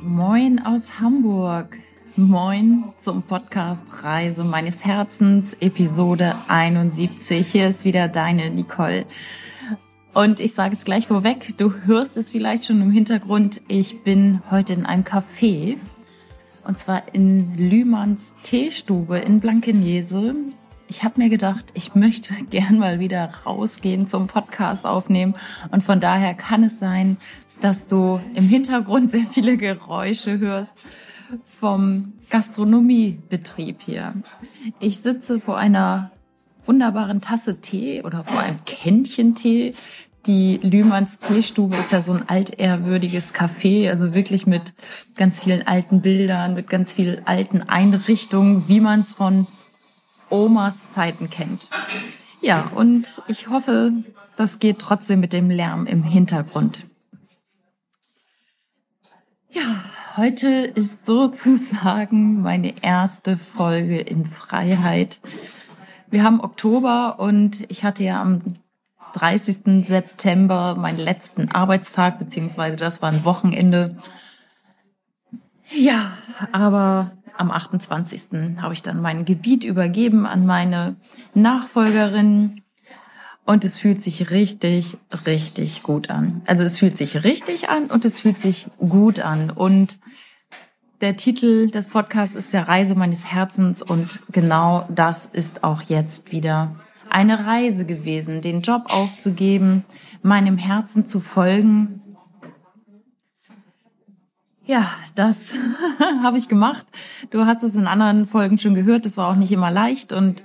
Moin aus Hamburg. Moin zum Podcast Reise meines Herzens, Episode 71. Hier ist wieder deine Nicole. Und ich sage es gleich vorweg, du hörst es vielleicht schon im Hintergrund. Ich bin heute in einem Café. Und zwar in Lühmanns Teestube in Blankenese. Ich habe mir gedacht, ich möchte gern mal wieder rausgehen zum Podcast aufnehmen. Und von daher kann es sein, dass du im Hintergrund sehr viele Geräusche hörst vom Gastronomiebetrieb hier. Ich sitze vor einer wunderbaren Tasse Tee oder vor einem Kännchen Tee. Die Lühmanns Teestube ist ja so ein altehrwürdiges Café, also wirklich mit ganz vielen alten Bildern, mit ganz vielen alten Einrichtungen, wie man es von Omas Zeiten kennt. Ja, und ich hoffe, das geht trotzdem mit dem Lärm im Hintergrund. Ja, heute ist sozusagen meine erste Folge in Freiheit. Wir haben Oktober und ich hatte ja am 30. September meinen letzten Arbeitstag, beziehungsweise das war ein Wochenende. Ja, aber am 28. habe ich dann mein Gebiet übergeben an meine Nachfolgerin und es fühlt sich richtig, richtig gut an. Also es fühlt sich richtig an und es fühlt sich gut an. Und der Titel des Podcasts ist ja Reise meines Herzens und genau das ist auch jetzt wieder eine Reise gewesen, den Job aufzugeben, meinem Herzen zu folgen ja, das habe ich gemacht. Du hast es in anderen Folgen schon gehört. Das war auch nicht immer leicht und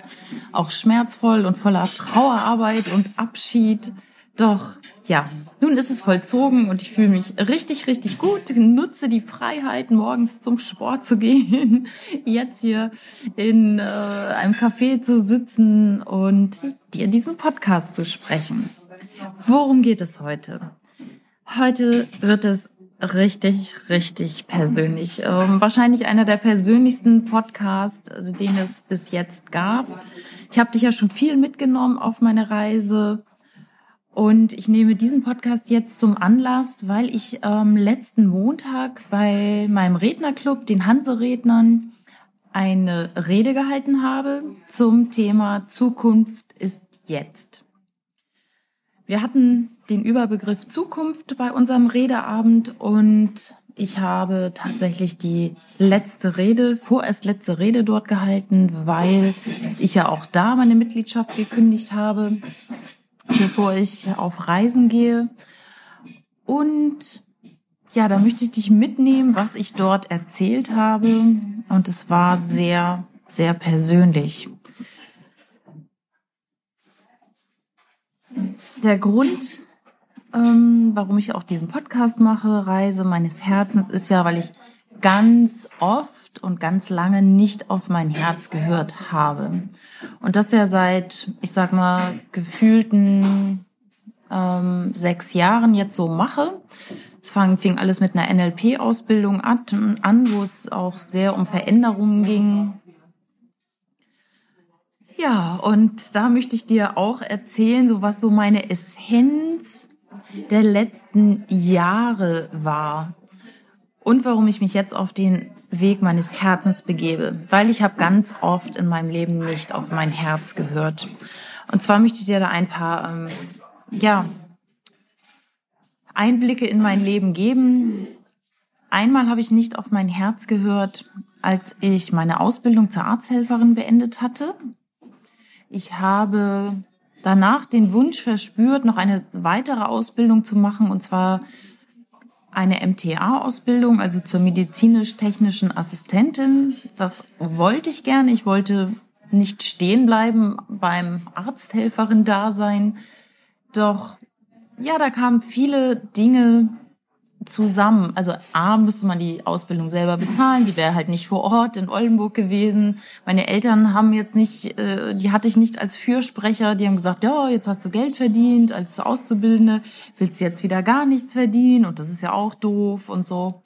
auch schmerzvoll und voller Trauerarbeit und Abschied. Doch ja, nun ist es vollzogen und ich fühle mich richtig, richtig gut. Nutze die Freiheit, morgens zum Sport zu gehen, jetzt hier in äh, einem Café zu sitzen und dir diesen Podcast zu sprechen. Worum geht es heute? Heute wird es richtig, richtig persönlich. Ähm, wahrscheinlich einer der persönlichsten Podcasts, äh, den es bis jetzt gab. Ich habe dich ja schon viel mitgenommen auf meine Reise. Und ich nehme diesen Podcast jetzt zum Anlass, weil ich ähm, letzten Montag bei meinem Rednerclub, den Hanse-Rednern, eine Rede gehalten habe zum Thema Zukunft ist jetzt. Wir hatten den Überbegriff Zukunft bei unserem Redeabend und ich habe tatsächlich die letzte Rede, vorerst letzte Rede dort gehalten, weil ich ja auch da meine Mitgliedschaft gekündigt habe, bevor ich auf Reisen gehe. Und ja, da möchte ich dich mitnehmen, was ich dort erzählt habe. Und es war sehr, sehr persönlich. Der Grund, ähm, warum ich auch diesen Podcast mache, Reise meines Herzens, ist ja, weil ich ganz oft und ganz lange nicht auf mein Herz gehört habe. Und das ja seit, ich sag mal, gefühlten ähm, sechs Jahren jetzt so mache. Es fing alles mit einer NLP-Ausbildung an, wo es auch sehr um Veränderungen ging. Ja, und da möchte ich dir auch erzählen, so was so meine Essenz der letzten Jahre war und warum ich mich jetzt auf den Weg meines Herzens begebe, weil ich habe ganz oft in meinem Leben nicht auf mein Herz gehört. Und zwar möchte ich dir da ein paar ähm, ja, Einblicke in mein Leben geben. Einmal habe ich nicht auf mein Herz gehört, als ich meine Ausbildung zur Arzthelferin beendet hatte. Ich habe danach den Wunsch verspürt, noch eine weitere Ausbildung zu machen, und zwar eine MTA-Ausbildung, also zur medizinisch-technischen Assistentin. Das wollte ich gerne. Ich wollte nicht stehen bleiben beim Arzthelferin-Dasein. Doch ja, da kamen viele Dinge zusammen. Also A, müsste man die Ausbildung selber bezahlen, die wäre halt nicht vor Ort in Oldenburg gewesen. Meine Eltern haben jetzt nicht, äh, die hatte ich nicht als Fürsprecher, die haben gesagt, ja, jetzt hast du Geld verdient als Auszubildende, willst du jetzt wieder gar nichts verdienen und das ist ja auch doof und so.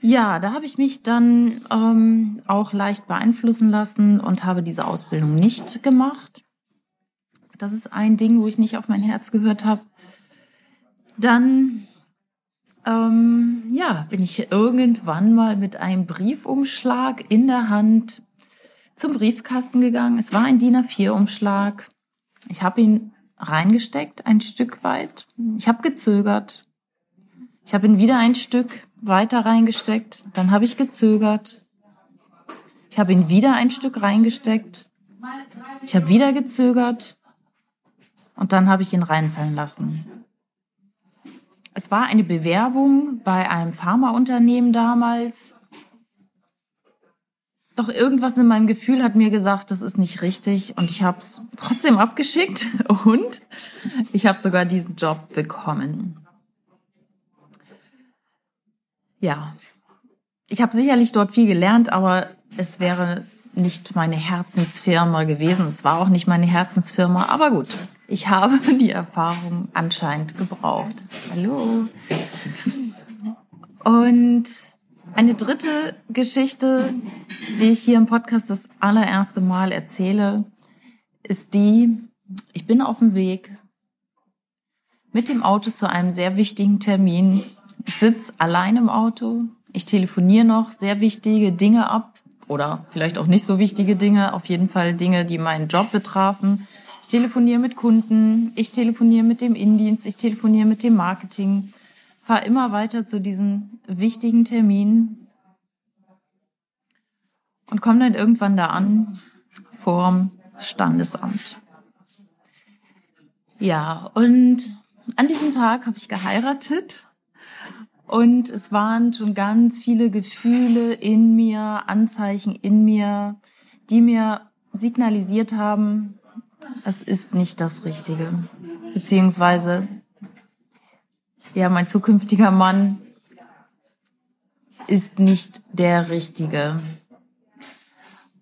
Ja, da habe ich mich dann ähm, auch leicht beeinflussen lassen und habe diese Ausbildung nicht gemacht. Das ist ein Ding, wo ich nicht auf mein Herz gehört habe. Dann ähm, ja, bin ich irgendwann mal mit einem Briefumschlag in der Hand zum Briefkasten gegangen. Es war ein DIN A4-Umschlag. Ich habe ihn reingesteckt, ein Stück weit. Ich habe gezögert. Ich habe ihn wieder ein Stück weiter reingesteckt. Dann habe ich gezögert. Ich habe ihn wieder ein Stück reingesteckt. Ich habe wieder gezögert. Und dann habe ich ihn reinfallen lassen. Es war eine Bewerbung bei einem Pharmaunternehmen damals. Doch irgendwas in meinem Gefühl hat mir gesagt, das ist nicht richtig und ich habe es trotzdem abgeschickt und ich habe sogar diesen Job bekommen. Ja, ich habe sicherlich dort viel gelernt, aber es wäre nicht meine Herzensfirma gewesen. Es war auch nicht meine Herzensfirma, aber gut, ich habe die Erfahrung anscheinend gebraucht. Hallo. Und eine dritte Geschichte, die ich hier im Podcast das allererste Mal erzähle, ist die, ich bin auf dem Weg mit dem Auto zu einem sehr wichtigen Termin. Ich sitze allein im Auto. Ich telefoniere noch sehr wichtige Dinge ab oder vielleicht auch nicht so wichtige Dinge, auf jeden Fall Dinge, die meinen Job betrafen. Ich telefoniere mit Kunden, ich telefoniere mit dem Indienst, ich telefoniere mit dem Marketing, fahre immer weiter zu diesen wichtigen Terminen und komme dann irgendwann da an vorm Standesamt. Ja, und an diesem Tag habe ich geheiratet und es waren schon ganz viele Gefühle in mir, Anzeichen in mir, die mir signalisiert haben, es ist nicht das Richtige. Beziehungsweise, ja, mein zukünftiger Mann ist nicht der Richtige.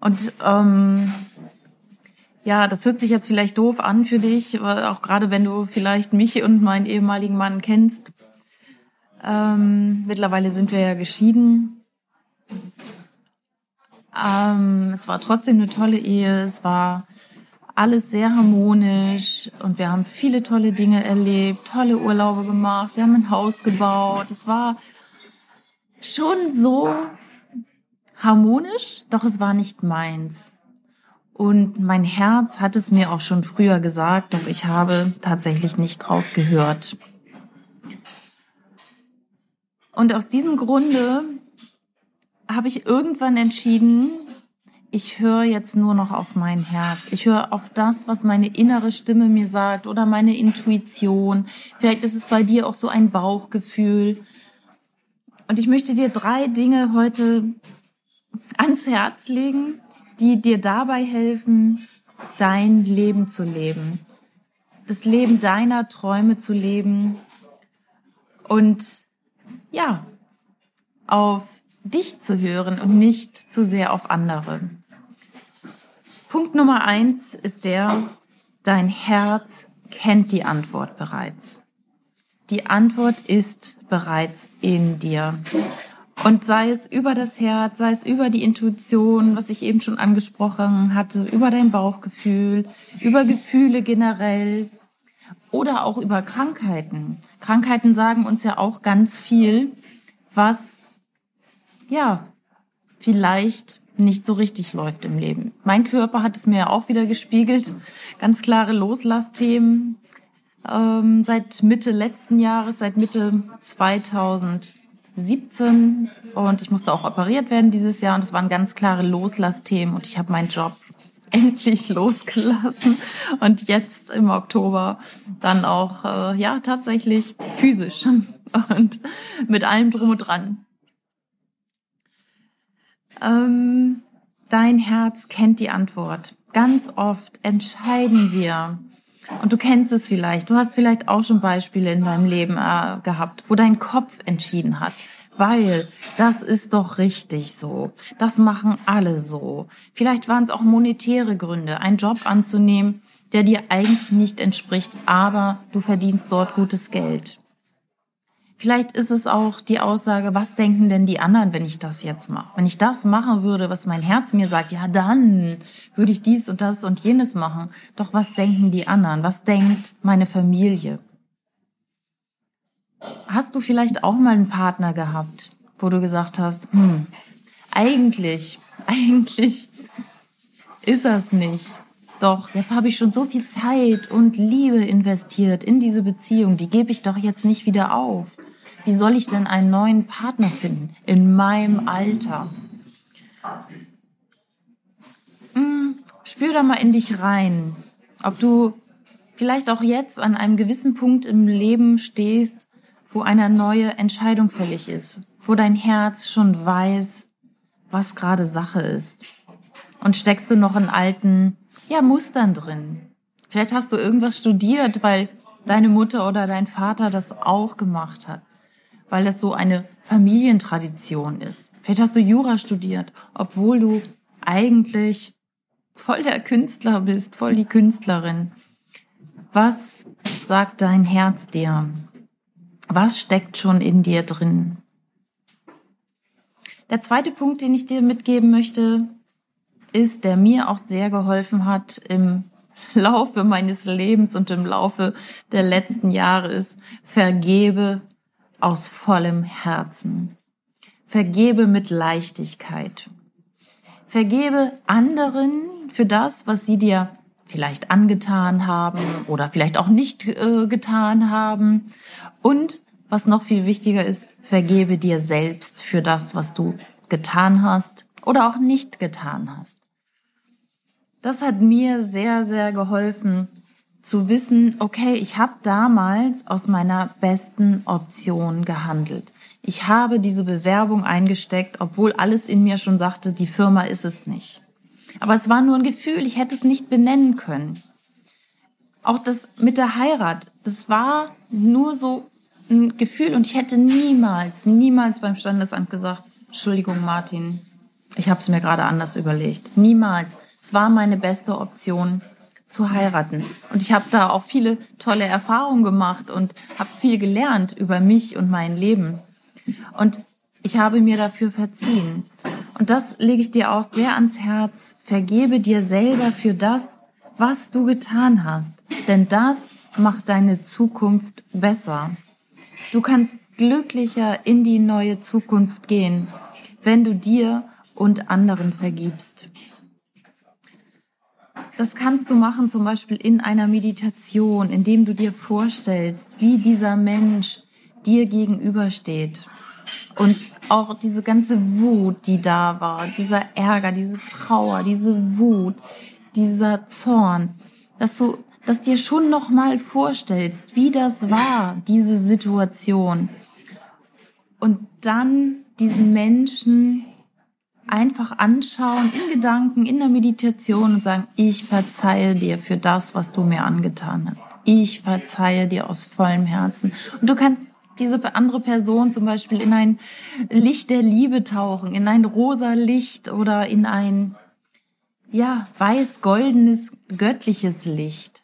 Und ähm, ja, das hört sich jetzt vielleicht doof an für dich, auch gerade wenn du vielleicht mich und meinen ehemaligen Mann kennst. Ähm, mittlerweile sind wir ja geschieden. Ähm, es war trotzdem eine tolle Ehe. Es war alles sehr harmonisch und wir haben viele tolle Dinge erlebt, tolle Urlaube gemacht. Wir haben ein Haus gebaut. Es war schon so harmonisch, doch es war nicht meins. Und mein Herz hat es mir auch schon früher gesagt, doch ich habe tatsächlich nicht drauf gehört. Und aus diesem Grunde habe ich irgendwann entschieden, ich höre jetzt nur noch auf mein Herz. Ich höre auf das, was meine innere Stimme mir sagt oder meine Intuition. Vielleicht ist es bei dir auch so ein Bauchgefühl. Und ich möchte dir drei Dinge heute ans Herz legen, die dir dabei helfen, dein Leben zu leben. Das Leben deiner Träume zu leben und ja, auf dich zu hören und nicht zu sehr auf andere. Punkt Nummer eins ist der, dein Herz kennt die Antwort bereits. Die Antwort ist bereits in dir. Und sei es über das Herz, sei es über die Intuition, was ich eben schon angesprochen hatte, über dein Bauchgefühl, über Gefühle generell, oder auch über Krankheiten. Krankheiten sagen uns ja auch ganz viel, was ja vielleicht nicht so richtig läuft im Leben. Mein Körper hat es mir auch wieder gespiegelt. Ganz klare Loslassthemen ähm, seit Mitte letzten Jahres, seit Mitte 2017. Und ich musste auch operiert werden dieses Jahr und es waren ganz klare Loslassthemen und ich habe meinen Job endlich losgelassen. Und jetzt im Oktober dann auch äh, ja tatsächlich physisch. Und mit allem drum und dran. Ähm, dein Herz kennt die Antwort. Ganz oft entscheiden wir, und du kennst es vielleicht, du hast vielleicht auch schon Beispiele in deinem Leben äh, gehabt, wo dein Kopf entschieden hat weil das ist doch richtig so. Das machen alle so. Vielleicht waren es auch monetäre Gründe, einen Job anzunehmen, der dir eigentlich nicht entspricht, aber du verdienst dort gutes Geld. Vielleicht ist es auch die Aussage, was denken denn die anderen, wenn ich das jetzt mache? Wenn ich das machen würde, was mein Herz mir sagt, ja dann würde ich dies und das und jenes machen. Doch was denken die anderen? Was denkt meine Familie? Hast du vielleicht auch mal einen Partner gehabt, wo du gesagt hast, hm, eigentlich, eigentlich ist das nicht. Doch, jetzt habe ich schon so viel Zeit und Liebe investiert in diese Beziehung, die gebe ich doch jetzt nicht wieder auf. Wie soll ich denn einen neuen Partner finden in meinem Alter? Hm, spür da mal in dich rein, ob du vielleicht auch jetzt an einem gewissen Punkt im Leben stehst, wo eine neue Entscheidung fällig ist, wo dein Herz schon weiß, was gerade Sache ist. Und steckst du noch in alten, ja, Mustern drin. Vielleicht hast du irgendwas studiert, weil deine Mutter oder dein Vater das auch gemacht hat, weil das so eine Familientradition ist. Vielleicht hast du Jura studiert, obwohl du eigentlich voll der Künstler bist, voll die Künstlerin. Was sagt dein Herz dir? Was steckt schon in dir drin? Der zweite Punkt, den ich dir mitgeben möchte, ist, der mir auch sehr geholfen hat im Laufe meines Lebens und im Laufe der letzten Jahre ist, vergebe aus vollem Herzen. Vergebe mit Leichtigkeit. Vergebe anderen für das, was sie dir vielleicht angetan haben oder vielleicht auch nicht äh, getan haben und was noch viel wichtiger ist, vergebe dir selbst für das, was du getan hast oder auch nicht getan hast. Das hat mir sehr, sehr geholfen zu wissen, okay, ich habe damals aus meiner besten Option gehandelt. Ich habe diese Bewerbung eingesteckt, obwohl alles in mir schon sagte, die Firma ist es nicht. Aber es war nur ein Gefühl, ich hätte es nicht benennen können. Auch das mit der Heirat, das war nur so ein Gefühl und ich hätte niemals, niemals beim Standesamt gesagt, Entschuldigung Martin, ich habe es mir gerade anders überlegt. Niemals. Es war meine beste Option zu heiraten. Und ich habe da auch viele tolle Erfahrungen gemacht und habe viel gelernt über mich und mein Leben. Und ich habe mir dafür verziehen. Und das lege ich dir auch sehr ans Herz. Vergebe dir selber für das, was du getan hast. Denn das macht deine Zukunft besser. Du kannst glücklicher in die neue Zukunft gehen, wenn du dir und anderen vergibst. Das kannst du machen zum Beispiel in einer Meditation, indem du dir vorstellst, wie dieser Mensch dir gegenübersteht. Und auch diese ganze Wut, die da war, dieser Ärger, diese Trauer, diese Wut, dieser Zorn, dass du dass dir schon noch mal vorstellst, wie das war, diese Situation. Und dann diesen Menschen einfach anschauen, in Gedanken, in der Meditation und sagen, ich verzeihe dir für das, was du mir angetan hast. Ich verzeihe dir aus vollem Herzen. Und du kannst diese andere Person zum Beispiel in ein Licht der Liebe tauchen, in ein rosa Licht oder in ein, ja, weiß-goldenes, göttliches Licht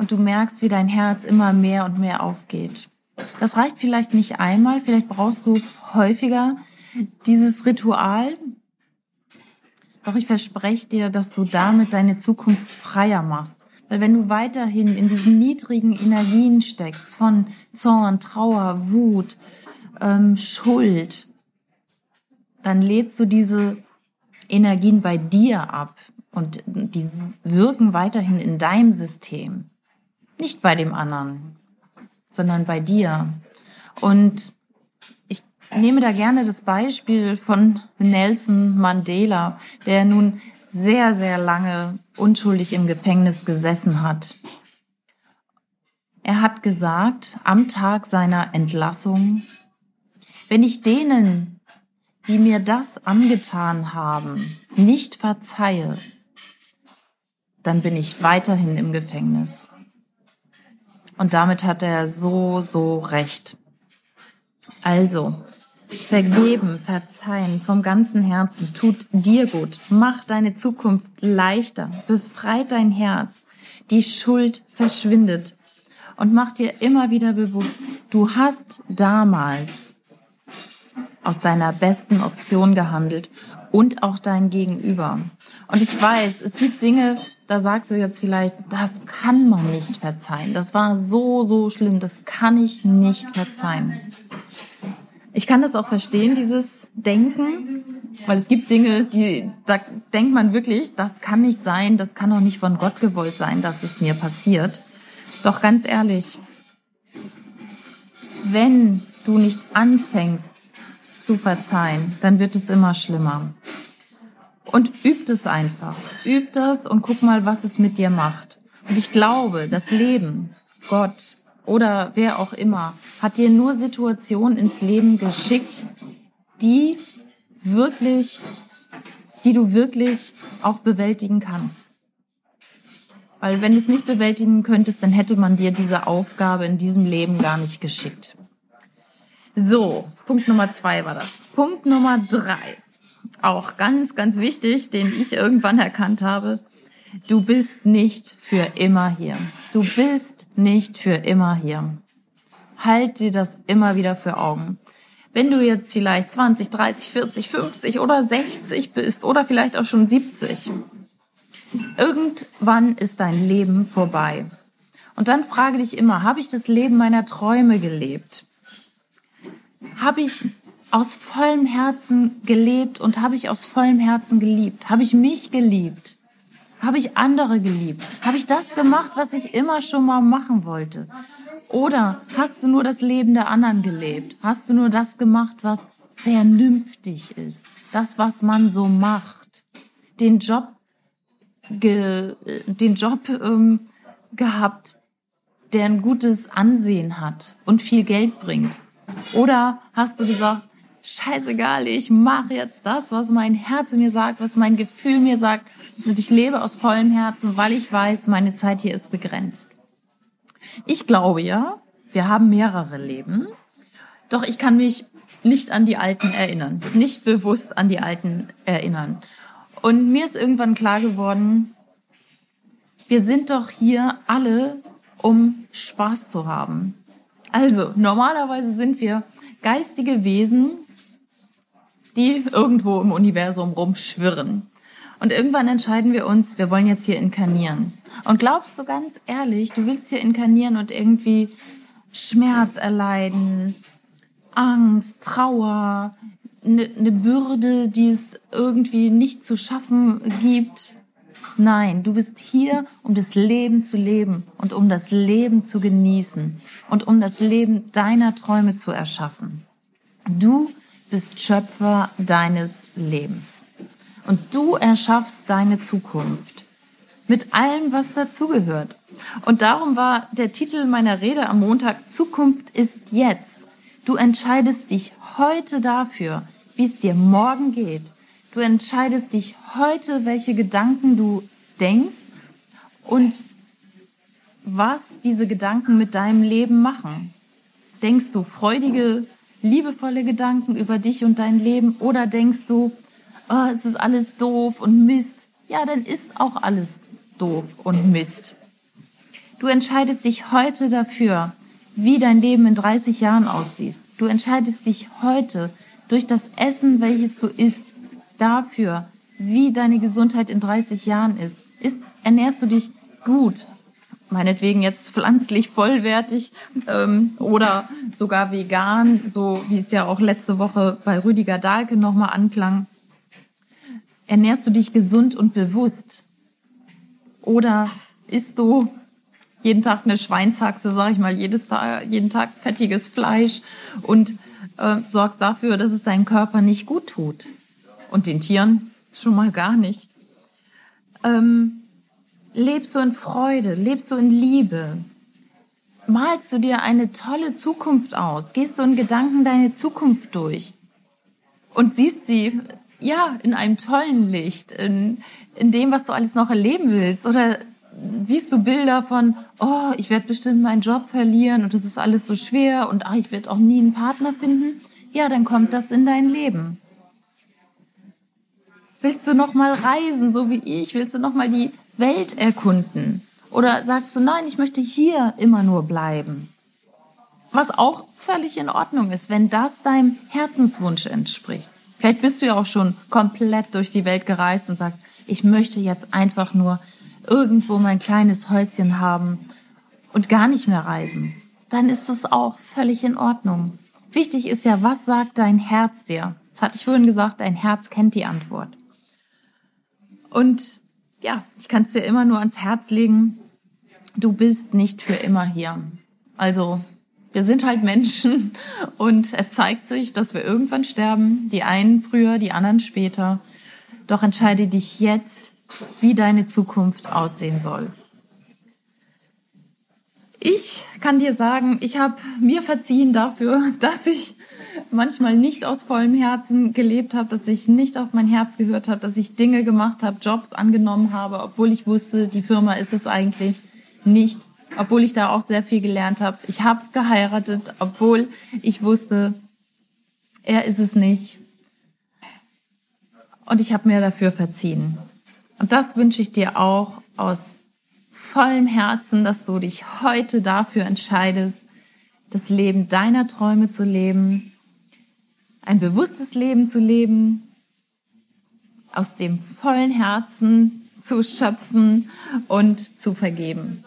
und du merkst, wie dein Herz immer mehr und mehr aufgeht. Das reicht vielleicht nicht einmal, vielleicht brauchst du häufiger dieses Ritual. Doch ich verspreche dir, dass du damit deine Zukunft freier machst. Weil wenn du weiterhin in diesen niedrigen Energien steckst von Zorn, Trauer, Wut, ähm, Schuld, dann lädst du diese Energien bei dir ab und die wirken weiterhin in deinem System. Nicht bei dem anderen, sondern bei dir. Und ich nehme da gerne das Beispiel von Nelson Mandela, der nun sehr, sehr lange unschuldig im Gefängnis gesessen hat. Er hat gesagt, am Tag seiner Entlassung, wenn ich denen, die mir das angetan haben, nicht verzeihe, dann bin ich weiterhin im Gefängnis. Und damit hat er so, so recht. Also, vergeben, verzeihen vom ganzen Herzen tut dir gut, macht deine Zukunft leichter, befreit dein Herz, die Schuld verschwindet und mach dir immer wieder bewusst, du hast damals aus deiner besten Option gehandelt und auch dein Gegenüber. Und ich weiß, es gibt Dinge, da sagst du jetzt vielleicht, das kann man nicht verzeihen. Das war so, so schlimm, das kann ich nicht verzeihen. Ich kann das auch verstehen, dieses Denken, weil es gibt Dinge, die, da denkt man wirklich, das kann nicht sein, das kann auch nicht von Gott gewollt sein, dass es mir passiert. Doch ganz ehrlich, wenn du nicht anfängst zu verzeihen, dann wird es immer schlimmer. Und übt es einfach. Übt das und guck mal, was es mit dir macht. Und ich glaube, das Leben, Gott oder wer auch immer, hat dir nur Situationen ins Leben geschickt, die wirklich, die du wirklich auch bewältigen kannst. Weil wenn du es nicht bewältigen könntest, dann hätte man dir diese Aufgabe in diesem Leben gar nicht geschickt. So, Punkt Nummer zwei war das. Punkt Nummer drei auch ganz, ganz wichtig, den ich irgendwann erkannt habe. Du bist nicht für immer hier. Du bist nicht für immer hier. Halt dir das immer wieder für Augen. Wenn du jetzt vielleicht 20, 30, 40, 50 oder 60 bist oder vielleicht auch schon 70, irgendwann ist dein Leben vorbei. Und dann frage dich immer, habe ich das Leben meiner Träume gelebt? Habe ich aus vollem Herzen gelebt und habe ich aus vollem Herzen geliebt? Habe ich mich geliebt? Habe ich andere geliebt? Habe ich das gemacht, was ich immer schon mal machen wollte? Oder hast du nur das Leben der anderen gelebt? Hast du nur das gemacht, was vernünftig ist? Das, was man so macht? Den Job, ge, den Job ähm, gehabt, der ein gutes Ansehen hat und viel Geld bringt? Oder hast du gesagt, scheißegal, ich mache jetzt das, was mein Herz mir sagt, was mein Gefühl mir sagt. Und ich lebe aus vollem Herzen, weil ich weiß, meine Zeit hier ist begrenzt. Ich glaube ja, wir haben mehrere Leben, doch ich kann mich nicht an die alten erinnern, nicht bewusst an die alten erinnern. Und mir ist irgendwann klar geworden, wir sind doch hier alle, um Spaß zu haben. Also, normalerweise sind wir geistige Wesen, die irgendwo im Universum rumschwirren. Und irgendwann entscheiden wir uns, wir wollen jetzt hier inkarnieren. Und glaubst du ganz ehrlich, du willst hier inkarnieren und irgendwie Schmerz erleiden, Angst, Trauer, eine ne Bürde, die es irgendwie nicht zu schaffen gibt? Nein, du bist hier, um das Leben zu leben und um das Leben zu genießen und um das Leben deiner Träume zu erschaffen. Du bist Schöpfer deines Lebens. Und du erschaffst deine Zukunft. Mit allem, was dazugehört. Und darum war der Titel meiner Rede am Montag, Zukunft ist jetzt. Du entscheidest dich heute dafür, wie es dir morgen geht. Du entscheidest dich heute, welche Gedanken du denkst und was diese Gedanken mit deinem Leben machen. Denkst du freudige, liebevolle Gedanken über dich und dein Leben oder denkst du, oh, es ist alles doof und Mist? Ja, dann ist auch alles doof und Mist. Du entscheidest dich heute dafür, wie dein Leben in 30 Jahren aussieht. Du entscheidest dich heute durch das Essen, welches du isst, dafür, wie deine Gesundheit in 30 Jahren ist. ist ernährst du dich gut? meinetwegen jetzt pflanzlich vollwertig ähm, oder sogar vegan, so wie es ja auch letzte Woche bei Rüdiger Dahlke nochmal anklang. Ernährst du dich gesund und bewusst? Oder isst du jeden Tag eine Schweinshaxe, sag ich mal, jedes Tag, jeden Tag fettiges Fleisch und äh, sorgst dafür, dass es deinem Körper nicht gut tut? Und den Tieren schon mal gar nicht. Ähm, Lebst du in Freude? Lebst du in Liebe? Malst du dir eine tolle Zukunft aus? Gehst du in Gedanken deine Zukunft durch? Und siehst sie, ja, in einem tollen Licht, in, in dem, was du alles noch erleben willst? Oder siehst du Bilder von, oh, ich werde bestimmt meinen Job verlieren und es ist alles so schwer und ach, ich werde auch nie einen Partner finden? Ja, dann kommt das in dein Leben. Willst du noch mal reisen, so wie ich? Willst du noch mal die Welt erkunden? Oder sagst du, nein, ich möchte hier immer nur bleiben? Was auch völlig in Ordnung ist, wenn das deinem Herzenswunsch entspricht. Vielleicht bist du ja auch schon komplett durch die Welt gereist und sagst, ich möchte jetzt einfach nur irgendwo mein kleines Häuschen haben und gar nicht mehr reisen. Dann ist es auch völlig in Ordnung. Wichtig ist ja, was sagt dein Herz dir? Das hatte ich vorhin gesagt, dein Herz kennt die Antwort. Und ja, ich kann es dir immer nur ans Herz legen, du bist nicht für immer hier. Also wir sind halt Menschen und es zeigt sich, dass wir irgendwann sterben, die einen früher, die anderen später. Doch entscheide dich jetzt, wie deine Zukunft aussehen soll. Ich kann dir sagen, ich habe mir verziehen dafür, dass ich manchmal nicht aus vollem Herzen gelebt habe, dass ich nicht auf mein Herz gehört habe, dass ich Dinge gemacht habe, Jobs angenommen habe, obwohl ich wusste, die Firma ist es eigentlich nicht, obwohl ich da auch sehr viel gelernt habe. Ich habe geheiratet, obwohl ich wusste, er ist es nicht. Und ich habe mir dafür verziehen. Und das wünsche ich dir auch aus vollem Herzen, dass du dich heute dafür entscheidest, das Leben deiner Träume zu leben, ein bewusstes Leben zu leben, aus dem vollen Herzen zu schöpfen und zu vergeben.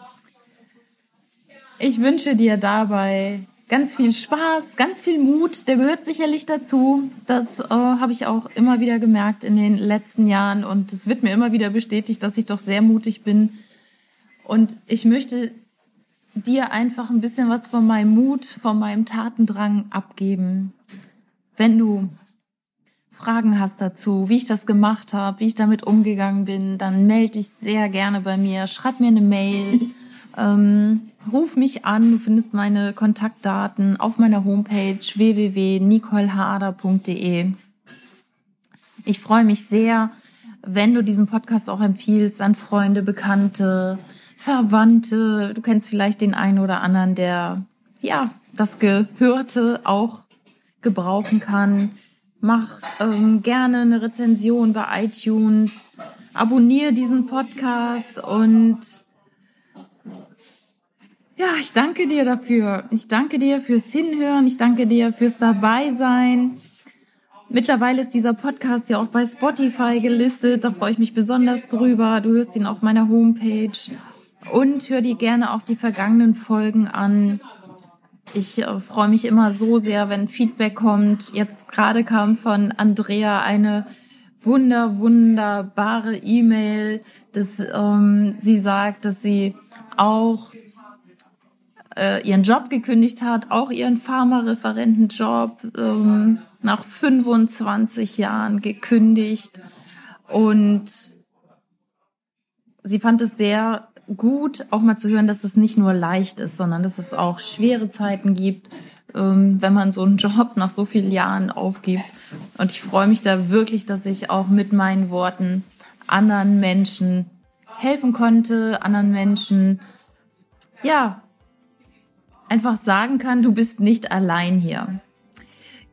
Ich wünsche dir dabei ganz viel Spaß, ganz viel Mut. Der gehört sicherlich dazu. Das äh, habe ich auch immer wieder gemerkt in den letzten Jahren und es wird mir immer wieder bestätigt, dass ich doch sehr mutig bin. Und ich möchte dir einfach ein bisschen was von meinem Mut, von meinem Tatendrang abgeben. Wenn du Fragen hast dazu, wie ich das gemacht habe, wie ich damit umgegangen bin, dann melde dich sehr gerne bei mir, schreib mir eine Mail. Ähm, ruf mich an, du findest meine Kontaktdaten auf meiner Homepage www.nicoleharder.de. Ich freue mich sehr, wenn du diesen Podcast auch empfiehlst an Freunde, Bekannte, Verwandte. Du kennst vielleicht den einen oder anderen, der ja das Gehörte auch gebrauchen kann. Mach ähm, gerne eine Rezension bei iTunes. Abonniere diesen Podcast und ja, ich danke dir dafür. Ich danke dir fürs Hinhören. Ich danke dir fürs Dabeisein. Mittlerweile ist dieser Podcast ja auch bei Spotify gelistet. Da freue ich mich besonders drüber. Du hörst ihn auf meiner Homepage. Und hör dir gerne auch die vergangenen Folgen an. Ich äh, freue mich immer so sehr, wenn Feedback kommt. Jetzt gerade kam von Andrea eine wunder, wunderbare E-Mail, dass ähm, sie sagt, dass sie auch äh, ihren Job gekündigt hat, auch ihren Pharmareferentenjob ähm, nach 25 Jahren gekündigt. Und sie fand es sehr gut, auch mal zu hören, dass es nicht nur leicht ist, sondern dass es auch schwere Zeiten gibt, ähm, wenn man so einen Job nach so vielen Jahren aufgibt. Und ich freue mich da wirklich, dass ich auch mit meinen Worten anderen Menschen helfen konnte, anderen Menschen, ja, einfach sagen kann, du bist nicht allein hier.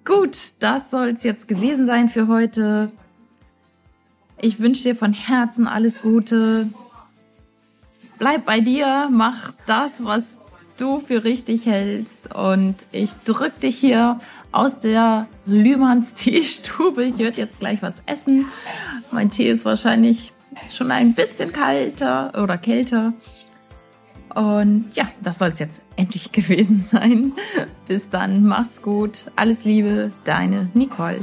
Gut, das soll es jetzt gewesen sein für heute. Ich wünsche dir von Herzen alles Gute. Bleib bei dir, mach das, was du für richtig hältst. Und ich drück dich hier aus der Lühmanns Teestube. Ich werde jetzt gleich was essen. Mein Tee ist wahrscheinlich schon ein bisschen kalter oder kälter. Und ja, das soll es jetzt endlich gewesen sein. Bis dann, mach's gut. Alles Liebe, deine Nicole.